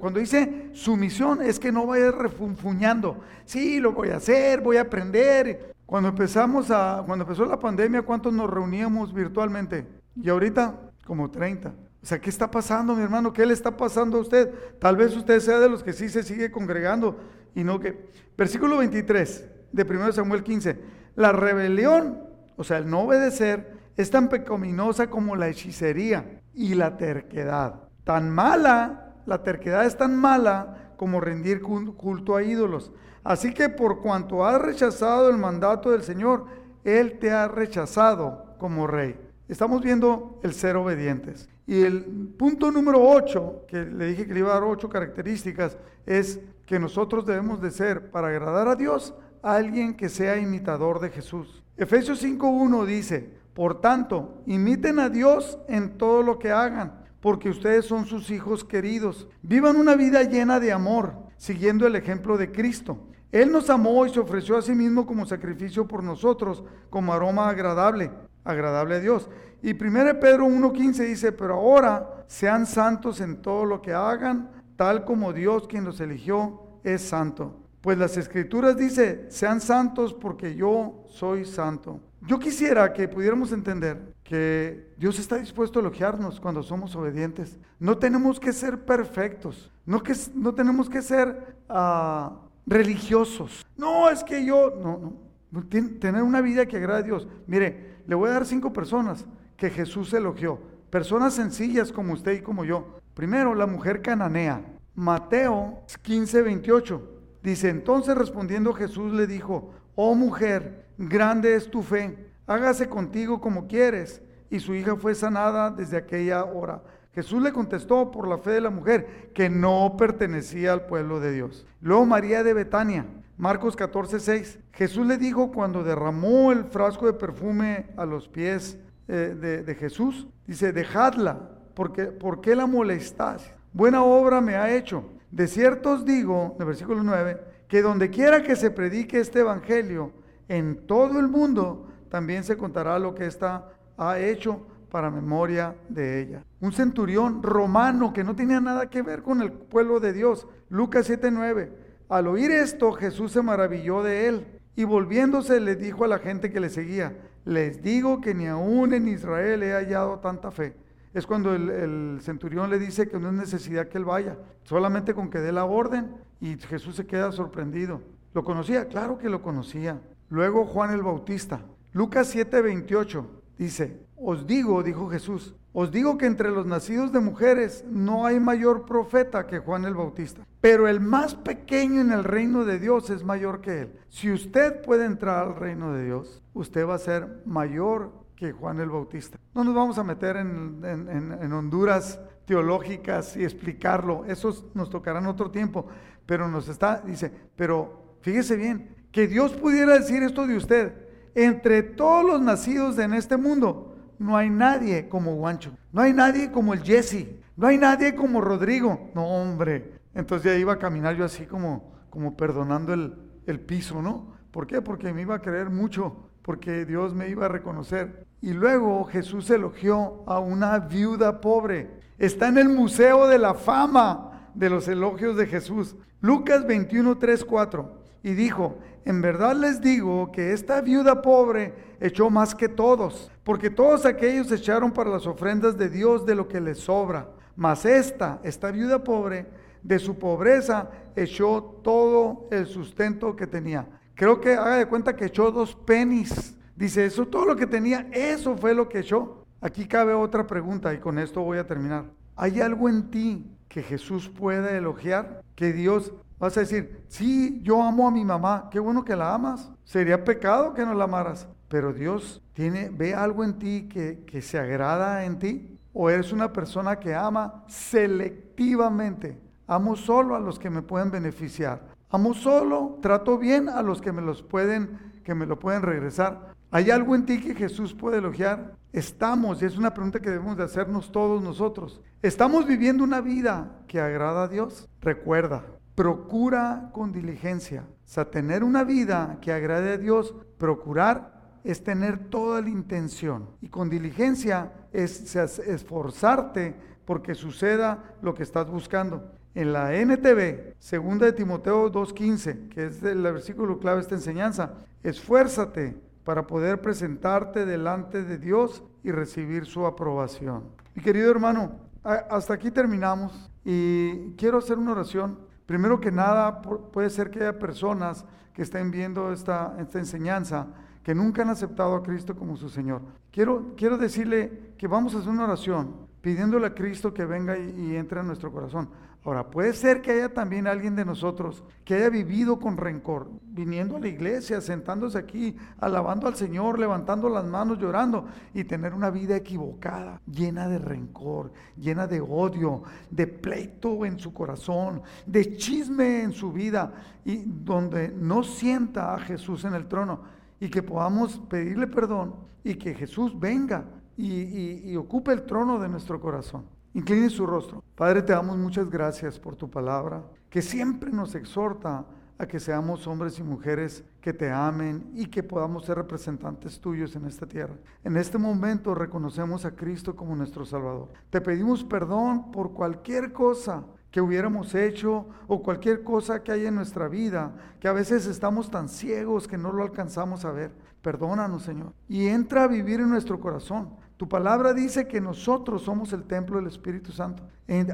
cuando dice sumisión es que no vayas refunfuñando. Sí, lo voy a hacer, voy a aprender. Cuando empezamos a, cuando empezó la pandemia, ¿cuántos nos reuníamos virtualmente? Y ahorita, como 30. O sea, ¿qué está pasando, mi hermano? ¿Qué le está pasando a usted? Tal vez usted sea de los que sí se sigue congregando y no que... Versículo 23 de 1 Samuel 15. La rebelión, o sea, el no obedecer, es tan pecaminosa como la hechicería y la terquedad. Tan mala, la terquedad es tan mala como rendir culto a ídolos. Así que por cuanto has rechazado el mandato del Señor, Él te ha rechazado como rey. Estamos viendo el ser obedientes. Y el punto número 8, que le dije que le iba a dar ocho características, es que nosotros debemos de ser, para agradar a Dios, alguien que sea imitador de Jesús. Efesios 5.1 dice, por tanto, imiten a Dios en todo lo que hagan, porque ustedes son sus hijos queridos. Vivan una vida llena de amor, siguiendo el ejemplo de Cristo. Él nos amó y se ofreció a sí mismo como sacrificio por nosotros, como aroma agradable, agradable a Dios. Y 1 Pedro 1.15 dice, pero ahora sean santos en todo lo que hagan, tal como Dios quien los eligió es santo. Pues las escrituras dice, sean santos porque yo soy santo. Yo quisiera que pudiéramos entender que Dios está dispuesto a elogiarnos cuando somos obedientes. No tenemos que ser perfectos, no, que, no tenemos que ser ah, religiosos. No, es que yo, no, no, tener una vida que agrade a Dios. Mire, le voy a dar cinco personas que Jesús elogió. Personas sencillas como usted y como yo. Primero, la mujer cananea. Mateo 15, 28. Dice, entonces respondiendo Jesús le dijo, oh mujer, grande es tu fe, hágase contigo como quieres. Y su hija fue sanada desde aquella hora. Jesús le contestó por la fe de la mujer que no pertenecía al pueblo de Dios. Luego María de Betania. Marcos 14, 6. Jesús le dijo cuando derramó el frasco de perfume a los pies eh, de, Jesús, dice, dejadla, porque ¿por qué la molestáis? Buena obra me ha hecho. De cierto os digo, en versículo 9, que donde quiera que se predique este evangelio, en todo el mundo, también se contará lo que ésta ha hecho para memoria de ella. Un centurión romano que no tenía nada que ver con el pueblo de Dios. Lucas 7:9. Al oír esto, Jesús se maravilló de él y volviéndose le dijo a la gente que le seguía, les digo que ni aún en Israel he hallado tanta fe. Es cuando el, el, centurión le dice que no es necesidad que él vaya, solamente con que dé la orden y Jesús se queda sorprendido. ¿Lo conocía? Claro que lo conocía. Luego Juan el Bautista. Lucas 7:28 dice, os digo, dijo Jesús, os digo que entre los nacidos de mujeres no hay mayor profeta que Juan el Bautista, pero el más pequeño en el reino de Dios es mayor que él. Si usted puede entrar al reino de Dios, usted va a ser mayor que Juan el Bautista. No nos vamos a meter en, Honduras teológicas y explicarlo, eso nos tocará en otro tiempo, pero nos está, dice, pero fíjese bien, que Dios pudiera decir esto de usted, entre todos los nacidos en este mundo, no hay nadie como Guancho, no hay nadie como el Jesse, no hay nadie como Rodrigo. No, hombre. Entonces ya iba a caminar yo así como, como perdonando el, el piso, ¿no? ¿Por qué? Porque me iba a creer mucho, porque Dios me iba a reconocer. Y luego Jesús elogió a una viuda pobre. Está en el Museo de la Fama de los elogios de Jesús. Lucas 21, 3, 4. Y dijo, en verdad les digo que esta viuda pobre echó más que todos, porque todos aquellos echaron para las ofrendas de Dios de lo que les sobra. Mas esta, esta viuda pobre, de su pobreza echó todo el sustento que tenía. Creo que haga de cuenta que echó dos penis. Dice, eso todo lo que tenía, eso fue lo que echó. Aquí cabe otra pregunta y con esto voy a terminar. ¿Hay algo en ti que Jesús pueda elogiar? Que Dios Vas a decir, sí, yo amo a mi mamá, qué bueno que la amas. Sería pecado que no la amaras. Pero Dios tiene, ve algo en ti que, que se agrada en ti. O eres una persona que ama selectivamente. Amo solo a los que me pueden beneficiar. Amo solo, trato bien a los que me los pueden, que me lo pueden regresar. ¿Hay algo en ti que Jesús puede elogiar? Estamos, y es una pregunta que debemos de hacernos todos nosotros. ¿Estamos viviendo una vida que agrada a Dios? Recuerda, procura con diligencia. O sea, tener una vida que agrade a Dios, procurar es tener toda la intención. Y con diligencia es esforzarte porque suceda lo que estás buscando. En la NTV, segunda de Timoteo 2.15, que es el versículo clave de esta enseñanza, esfuérzate para poder presentarte delante de Dios y recibir su aprobación. Mi querido hermano, hasta aquí terminamos y quiero hacer una oración Primero que nada, puede ser que haya personas que estén viendo esta, esta enseñanza que nunca han aceptado a Cristo como su Señor. Quiero, quiero decirle que vamos a hacer una oración pidiéndole a Cristo que venga y, entre en nuestro corazón. Ahora, puede ser que haya también alguien de nosotros que haya vivido con rencor, viniendo a la iglesia, sentándose aquí, alabando al Señor, levantando las manos, llorando y tener una vida equivocada, llena de rencor, llena de odio, de pleito en su corazón, de chisme en su vida y donde no sienta a Jesús en el trono y que podamos pedirle perdón y que Jesús venga y, y ocupe el trono de nuestro corazón. Incline su rostro. Padre, te damos muchas gracias por tu palabra, que siempre nos exhorta a que seamos hombres y mujeres que te amen y que podamos ser representantes tuyos en esta tierra. En este momento reconocemos a Cristo como nuestro Salvador. Te pedimos perdón por cualquier cosa que hubiéramos hecho o cualquier cosa que haya en nuestra vida, que a veces estamos tan ciegos que no lo alcanzamos a ver. Perdónanos, Señor. Y entra a vivir en nuestro corazón. Tu palabra dice que nosotros somos el templo del Espíritu Santo.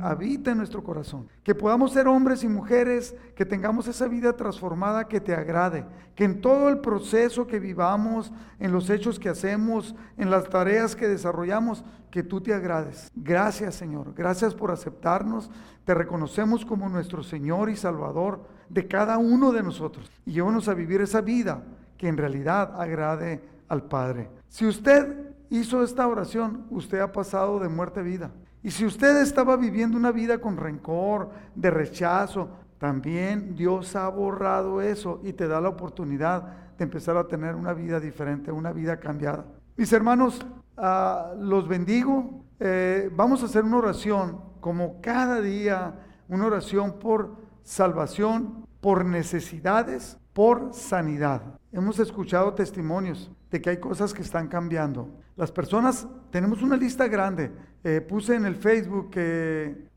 habita en nuestro corazón. Que podamos ser hombres y mujeres, que tengamos esa vida transformada que te agrade. Que en todo el proceso que vivamos, en los hechos que hacemos, en las tareas que desarrollamos, que tú te agrades. Gracias Señor. Gracias por aceptarnos. Te reconocemos como nuestro Señor y Salvador de cada uno de nosotros. Y llévanos a vivir esa vida que en realidad agrade al Padre. Si usted hizo esta oración, usted ha pasado de muerte a vida. Y si usted estaba viviendo una vida con rencor, de rechazo, también Dios ha borrado eso y te da la oportunidad de empezar a tener una vida diferente, una vida cambiada. Mis hermanos, ah, los bendigo. Eh, vamos a hacer una oración como cada día, una oración por salvación, por necesidades, por sanidad. Hemos escuchado testimonios de que hay cosas que están cambiando. Las personas, tenemos una lista grande. Eh, puse en el Facebook que,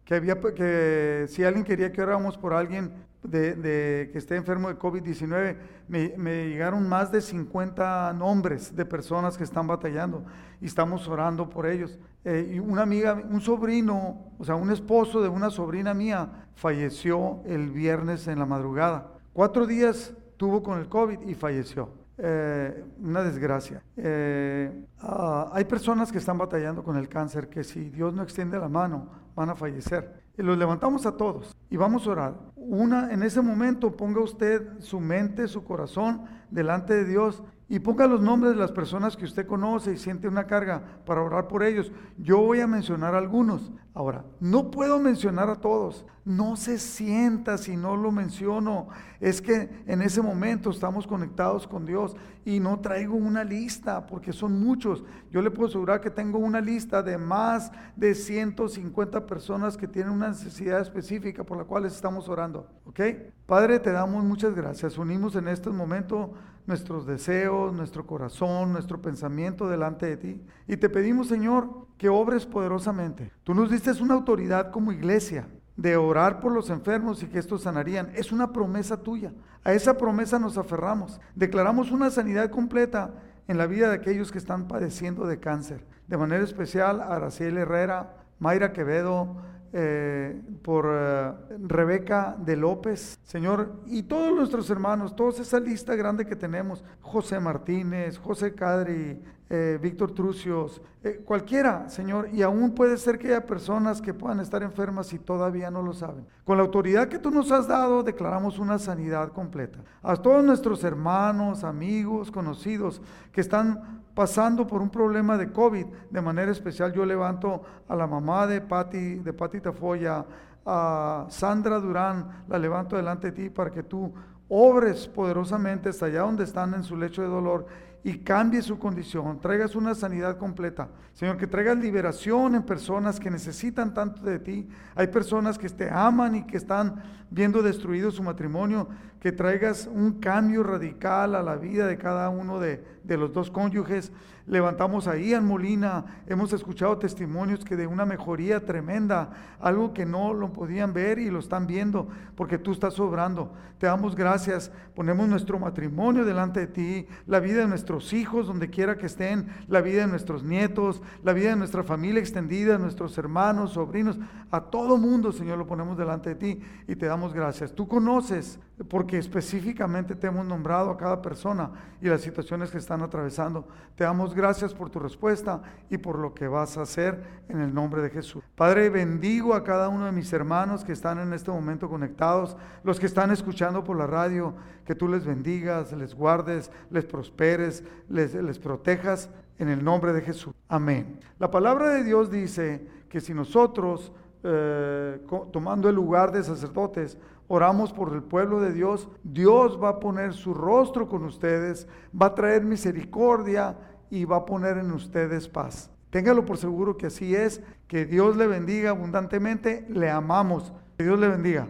si alguien quería que oráramos por alguien que esté enfermo de COVID-19, me, llegaron más de 50 nombres de personas que están batallando y estamos orando por ellos. Eh, y una amiga, un sobrino, o sea, un esposo de una sobrina mía falleció el viernes en la madrugada. Cuatro días tuvo con el COVID y falleció. Eh, una desgracia. Eh, ah, hay personas que están batallando con el cáncer que si Dios no extiende la mano van a fallecer. Y los levantamos a todos y vamos a orar. Una, en ese momento ponga usted su mente, su corazón delante de Dios y ponga los nombres de las personas que usted conoce y siente una carga para orar por ellos. Yo voy a mencionar algunos. Ahora, no puedo mencionar a todos. No se sienta si no lo menciono. Es que en ese momento estamos conectados con Dios y no traigo una lista porque son muchos. Yo le puedo asegurar que tengo una lista de más de 150 personas que tienen una necesidad específica por la cual estamos orando. ¿Ok? Padre, te damos muchas gracias. Unimos en este momento nuestros deseos, nuestro corazón, nuestro pensamiento delante de ti. Y te pedimos, Señor, que obres poderosamente. Tú nos diste una autoridad como iglesia de orar por los enfermos y que estos sanarían. Es una promesa tuya. A esa promesa nos aferramos. Declaramos una sanidad completa en la vida de aquellos que están padeciendo de cáncer. De manera especial a Araciel Herrera, Mayra Quevedo, eh, por eh, Rebeca de López, Señor, y todos nuestros hermanos, toda esa lista grande que tenemos, José Martínez, José Cadri, eh, Víctor Trucios, cualquiera, Señor, y aún puede ser que haya personas que puedan estar enfermas y todavía no lo saben. Con la autoridad que tú nos has dado, declaramos una sanidad completa. A todos nuestros hermanos, amigos, conocidos que están pasando por un problema de COVID. De manera especial yo levanto a la mamá de Patti, de Tafoya, a Sandra Durán, la levanto delante de ti para que tú obres poderosamente hasta allá donde están en su lecho de dolor y cambie su condición, traigas una sanidad completa. Señor, que traigas liberación en personas que necesitan tanto de ti. Hay personas que te aman y que están viendo destruido su matrimonio. Que traigas un cambio radical a la vida de cada uno de, de los dos cónyuges. Levantamos ahí en Molina, hemos escuchado testimonios que de una mejoría tremenda, algo que no lo podían ver y lo están viendo porque tú estás obrando. Te damos gracias, ponemos nuestro matrimonio delante de ti, la vida de nuestros hijos donde quiera que estén, la vida de nuestros nietos, la vida de nuestra familia extendida, nuestros hermanos, sobrinos, a todo mundo, Señor, lo ponemos delante de ti y te damos gracias. Tú conoces porque específicamente te hemos nombrado a cada persona y las situaciones que están atravesando. Te damos gracias por tu respuesta y por lo que vas a hacer en el nombre de Jesús. Padre, bendigo a cada uno de mis hermanos que están en este momento conectados, los que están escuchando por la radio, que tú les bendigas, les guardes, les prosperes, les, protejas en el nombre de Jesús. Amén. La palabra de Dios dice que si nosotros, eh, tomando el lugar de sacerdotes, oramos por el pueblo de Dios, Dios va a poner su rostro con ustedes, va a traer misericordia y va a poner en ustedes paz. Téngalo por seguro que así es, que Dios le bendiga abundantemente, le amamos, que Dios le bendiga.